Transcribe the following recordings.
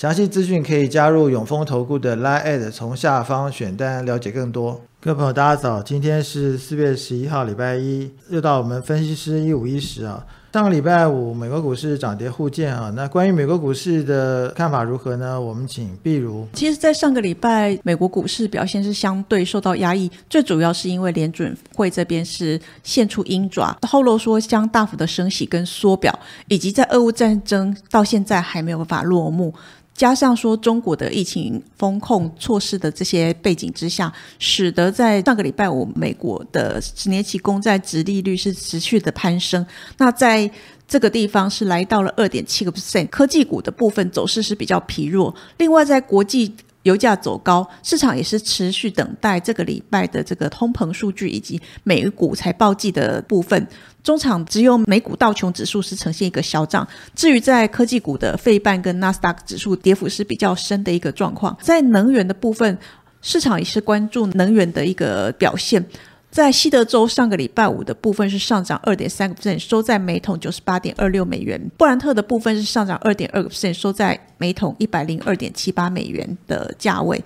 详细资讯可以加入永丰投顾的 Line，从下方选单了解更多。各位朋友，大家早，今天是四月十一号，礼拜一，又到我们分析师一五一十啊。上个礼拜五，美国股市涨跌互见啊。那关于美国股市的看法如何呢？我们请碧如。其实，在上个礼拜，美国股市表现是相对受到压抑，最主要是因为联准会这边是现出鹰爪，透露说将大幅的升息跟缩表，以及在俄乌战争到现在还没有办法落幕。加上说中国的疫情风控措施的这些背景之下，使得在上个礼拜五，美国的十年期公债值利率是持续的攀升。那在这个地方是来到了二点七个 percent，科技股的部分走势是比较疲弱。另外，在国际油价走高，市场也是持续等待这个礼拜的这个通膨数据以及美股财报季的部分。中场只有美股道琼指数是呈现一个小涨，至于在科技股的费半跟纳斯达克指数跌幅是比较深的一个状况。在能源的部分，市场也是关注能源的一个表现。在西德州上个礼拜五的部分是上涨二点三个 percent，收在每桶九十八点二六美元。布兰特的部分是上涨二点二个 percent，收在每桶一百零二点七八美元的价位。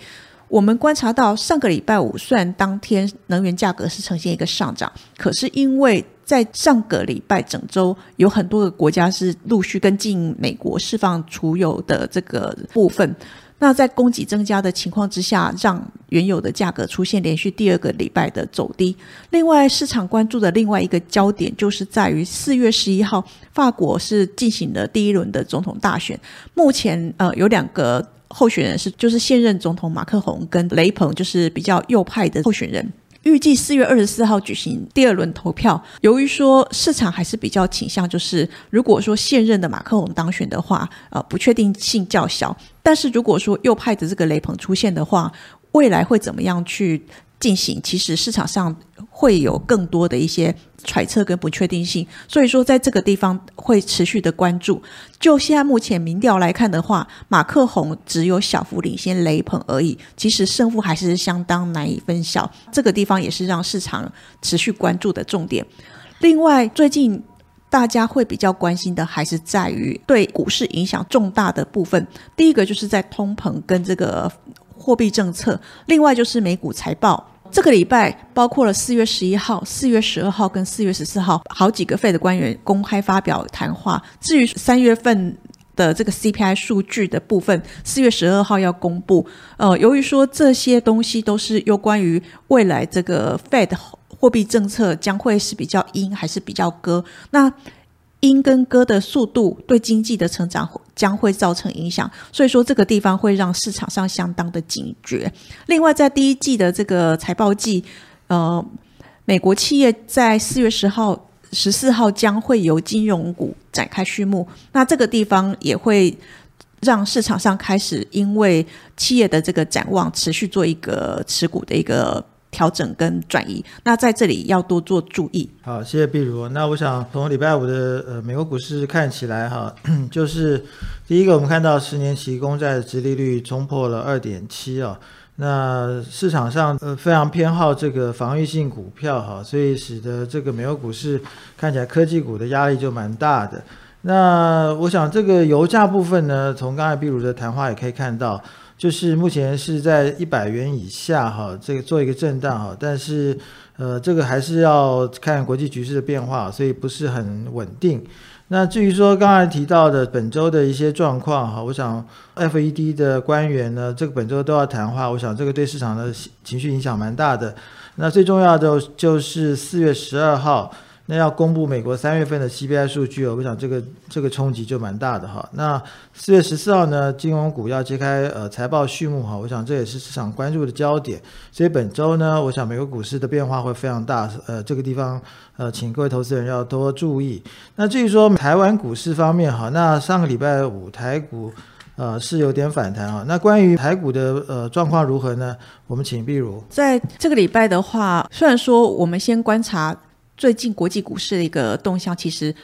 我们观察到上个礼拜五，虽然当天能源价格是呈现一个上涨，可是因为在上个礼拜整周有很多个国家是陆续跟进美国释放储油的这个部分。那在供给增加的情况之下，让原有的价格出现连续第二个礼拜的走低。另外，市场关注的另外一个焦点就是在于四月十一号，法国是进行了第一轮的总统大选。目前，呃，有两个候选人是，就是现任总统马克宏跟雷鹏，就是比较右派的候选人。预计四月二十四号举行第二轮投票。由于说市场还是比较倾向，就是如果说现任的马克龙当选的话，呃，不确定性较小。但是如果说右派的这个雷鹏出现的话，未来会怎么样去？进行，其实市场上会有更多的一些揣测跟不确定性，所以说在这个地方会持续的关注。就现在目前民调来看的话，马克宏只有小幅领先雷鹏而已，其实胜负还是相当难以分晓。这个地方也是让市场持续关注的重点。另外，最近大家会比较关心的还是在于对股市影响重大的部分，第一个就是在通膨跟这个货币政策，另外就是美股财报。这个礼拜包括了四月十一号、四月十二号跟四月十四号，好几个费的官员公开发表谈话。至于三月份的这个 CPI 数据的部分，四月十二号要公布。呃，由于说这些东西都是有关于未来这个 Fed 货币政策将会是比较鹰还是比较鸽，那。鹰跟鸽的速度对经济的成长将会造成影响，所以说这个地方会让市场上相当的警觉。另外，在第一季的这个财报季，呃，美国企业在四月十号、十四号将会由金融股展开序幕，那这个地方也会让市场上开始因为企业的这个展望持续做一个持股的一个。调整跟转移，那在这里要多做注意。好，谢谢碧如。那我想从礼拜五的呃美国股市看起来哈，就是第一个我们看到十年期公债的殖利率冲破了二点七啊。那市场上呃非常偏好这个防御性股票哈，所以使得这个美国股市看起来科技股的压力就蛮大的。那我想这个油价部分呢，从刚才比如的谈话也可以看到，就是目前是在一百元以下哈，这个做一个震荡哈，但是呃这个还是要看国际局势的变化，所以不是很稳定。那至于说刚才提到的本周的一些状况哈，我想 FED 的官员呢，这个本周都要谈话，我想这个对市场的情绪影响蛮大的。那最重要的就是四月十二号。那要公布美国三月份的 CPI 数据，我想这个这个冲击就蛮大的哈。那四月十四号呢，金融股要揭开呃财报序幕哈，我想这也是市场关注的焦点。所以本周呢，我想美国股市的变化会非常大，呃，这个地方呃，请各位投资人要多注意。那至于说台湾股市方面哈，那上个礼拜五台股呃是有点反弹啊。那关于台股的呃状况如何呢？我们请碧如在这个礼拜的话，虽然说我们先观察。最近国际股市的一个动向，其实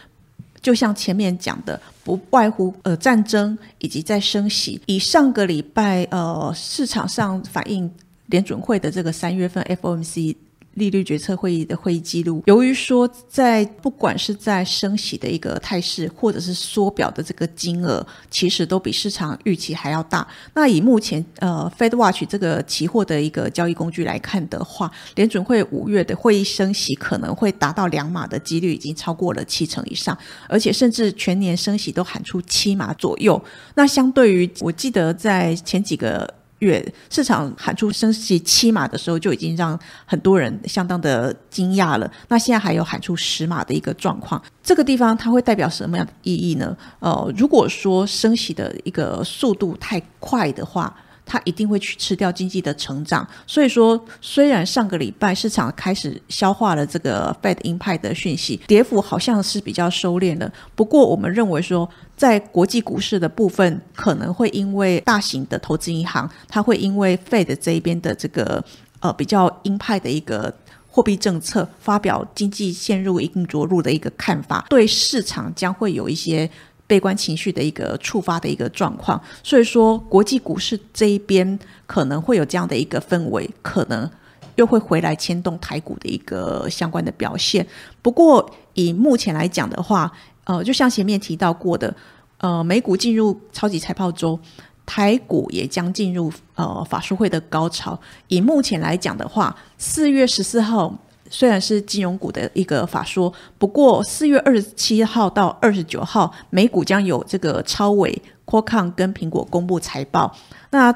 就像前面讲的，不外乎呃战争以及在升息。以上个礼拜呃市场上反映联准会的这个三月份 FOMC。利率决策会议的会议记录，由于说在不管是在升息的一个态势，或者是缩表的这个金额，其实都比市场预期还要大。那以目前呃 Fed Watch 这个期货的一个交易工具来看的话，联准会五月的会议升息可能会达到两码的几率已经超过了七成以上，而且甚至全年升息都喊出七码左右。那相对于我记得在前几个。月市场喊出升息七码的时候，就已经让很多人相当的惊讶了。那现在还有喊出十码的一个状况，这个地方它会代表什么样的意义呢？呃，如果说升息的一个速度太快的话。它一定会去吃掉经济的成长，所以说，虽然上个礼拜市场开始消化了这个 Fed 鹰派的讯息，跌幅好像是比较收敛了。不过，我们认为说，在国际股市的部分，可能会因为大型的投资银行，它会因为 Fed 这一边的这个呃比较鹰派的一个货币政策，发表经济陷入一定着陆的一个看法，对市场将会有一些。悲观情绪的一个触发的一个状况，所以说国际股市这一边可能会有这样的一个氛围，可能又会回来牵动台股的一个相关的表现。不过以目前来讲的话，呃，就像前面提到过的，呃，美股进入超级财报周，台股也将进入呃法术会的高潮。以目前来讲的话，四月十四号。虽然是金融股的一个法说，不过四月二十七号到二十九号，美股将有这个超伟、科康跟苹果公布财报。那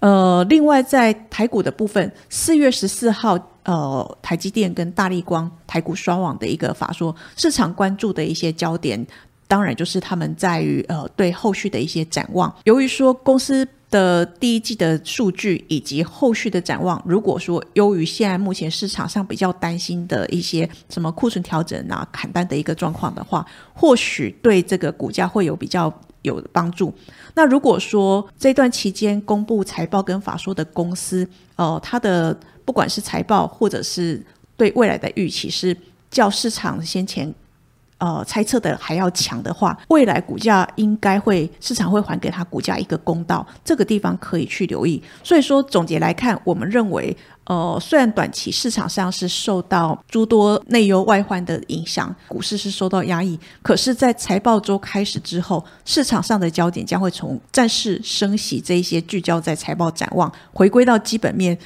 呃，另外在台股的部分，四月十四号，呃，台积电跟大力光台股双网的一个法说，市场关注的一些焦点，当然就是他们在于呃对后续的一些展望。由于说公司。的第一季的数据以及后续的展望，如果说优于现在目前市场上比较担心的一些什么库存调整啊、砍单的一个状况的话，或许对这个股价会有比较有帮助。那如果说这段期间公布财报跟法说的公司，呃，它的不管是财报或者是对未来的预期是较市场先前。呃，猜测的还要强的话，未来股价应该会市场会还给他股价一个公道，这个地方可以去留意。所以说，总结来看，我们认为，呃，虽然短期市场上是受到诸多内忧外患的影响，股市是受到压抑，可是，在财报周开始之后，市场上的焦点将会从暂时升息这一些聚焦在财报展望，回归到基本面。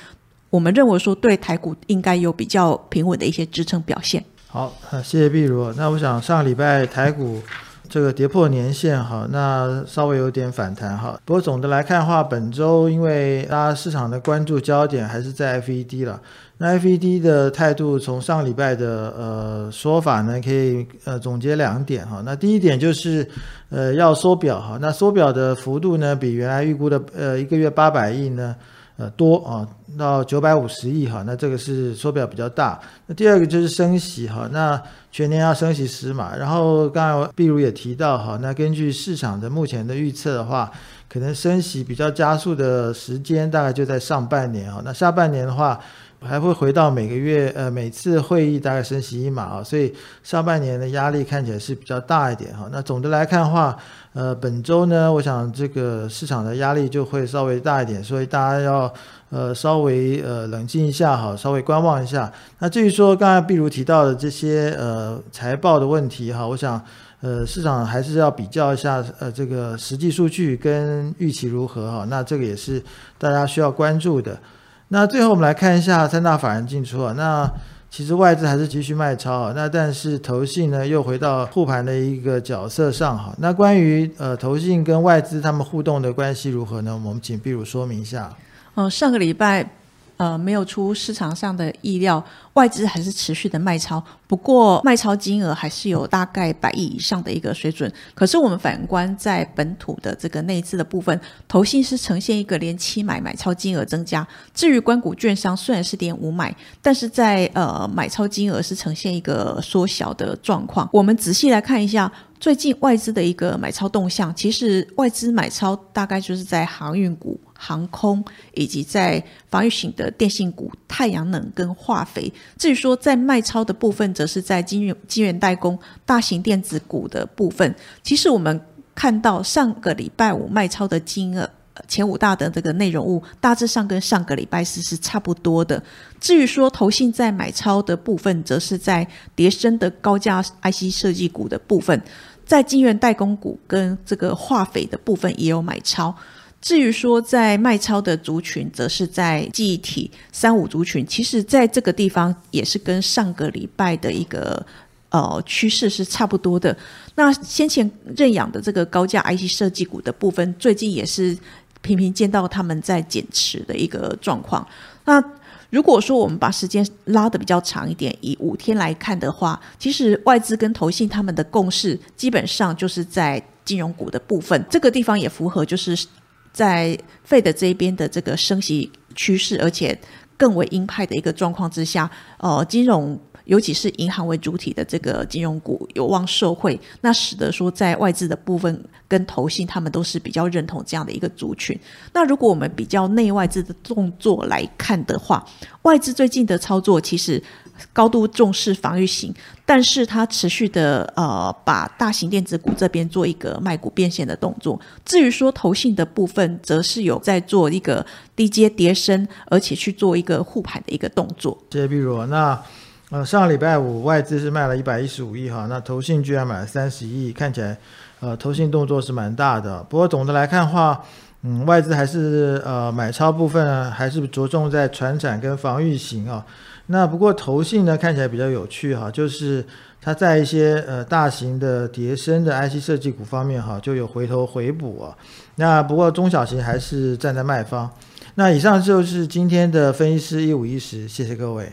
我们认为说，对台股应该有比较平稳的一些支撑表现。好，谢谢碧如。那我想上礼拜台股这个跌破年线，哈，那稍微有点反弹，哈。不过总的来看的话，本周因为大家市场的关注焦点还是在 FED 了。那 FED 的态度从上礼拜的呃说法呢，可以呃总结两点，哈。那第一点就是呃要缩表，哈。那缩表的幅度呢，比原来预估的呃一个月八百亿呢。呃，多啊，到九百五十亿哈，那这个是缩表比较大。那第二个就是升息哈，那全年要升息十码。然后刚才毕如也提到哈，那根据市场的目前的预测的话，可能升息比较加速的时间大概就在上半年哈。那下半年的话，还会回到每个月呃每次会议大概升息一码啊，所以上半年的压力看起来是比较大一点哈。那总的来看的话，呃，本周呢，我想这个市场的压力就会稍微大一点，所以大家要呃稍微呃冷静一下哈，稍微观望一下。那至于说刚才比如提到的这些呃财报的问题哈，我想呃市场还是要比较一下呃这个实际数据跟预期如何哈，那这个也是大家需要关注的。那最后我们来看一下三大法人进出啊，那。其实外资还是继续卖超啊，那但是投信呢又回到护盘的一个角色上哈。那关于呃投信跟外资他们互动的关系如何呢？我们请比如说明一下。嗯，上个礼拜。呃，没有出市场上的意料，外资还是持续的卖超，不过卖超金额还是有大概百亿以上的一个水准。可是我们反观在本土的这个内资的部分，投信是呈现一个连期买买超金额增加。至于关谷券商虽然是点五买，但是在呃买超金额是呈现一个缩小的状况。我们仔细来看一下最近外资的一个买超动向，其实外资买超大概就是在航运股。航空以及在防御型的电信股、太阳能跟化肥。至于说在卖超的部分，则是在金融金源代工、大型电子股的部分。其实我们看到上个礼拜五卖超的金额，前五大的这个内容物，大致上跟上个礼拜四是差不多的。至于说投信在买超的部分，则是在叠升的高价 IC 设计股的部分，在金源代工股跟这个化肥的部分也有买超。至于说在卖超的族群，则是在记忆体三五族群，其实在这个地方也是跟上个礼拜的一个呃趋势是差不多的。那先前认养的这个高价 IC 设计股的部分，最近也是频频见到他们在减持的一个状况。那如果说我们把时间拉的比较长一点，以五天来看的话，其实外资跟投信他们的共识基本上就是在金融股的部分，这个地方也符合就是。在费的这一边的这个升息趋势，而且更为鹰派的一个状况之下，呃，金融尤其是银行为主体的这个金融股有望受惠，那使得说在外资的部分跟投信他们都是比较认同这样的一个族群。那如果我们比较内外资的动作来看的话，外资最近的操作其实。高度重视防御型，但是它持续的呃把大型电子股这边做一个卖股变现的动作。至于说投信的部分，则是有在做一个低阶叠升，而且去做一个护盘的一个动作。谢谢碧如。那呃上礼拜五外资是卖了一百一十五亿哈，那投信居然买了三十亿，看起来呃投信动作是蛮大的。不过总的来看的话，嗯外资还是呃买超部分还是着重在船产跟防御型啊。那不过投信呢看起来比较有趣哈，就是它在一些呃大型的叠升的 IC 设计股方面哈，就有回头回补啊。那不过中小型还是站在卖方。那以上就是今天的分析师一五一十，谢谢各位。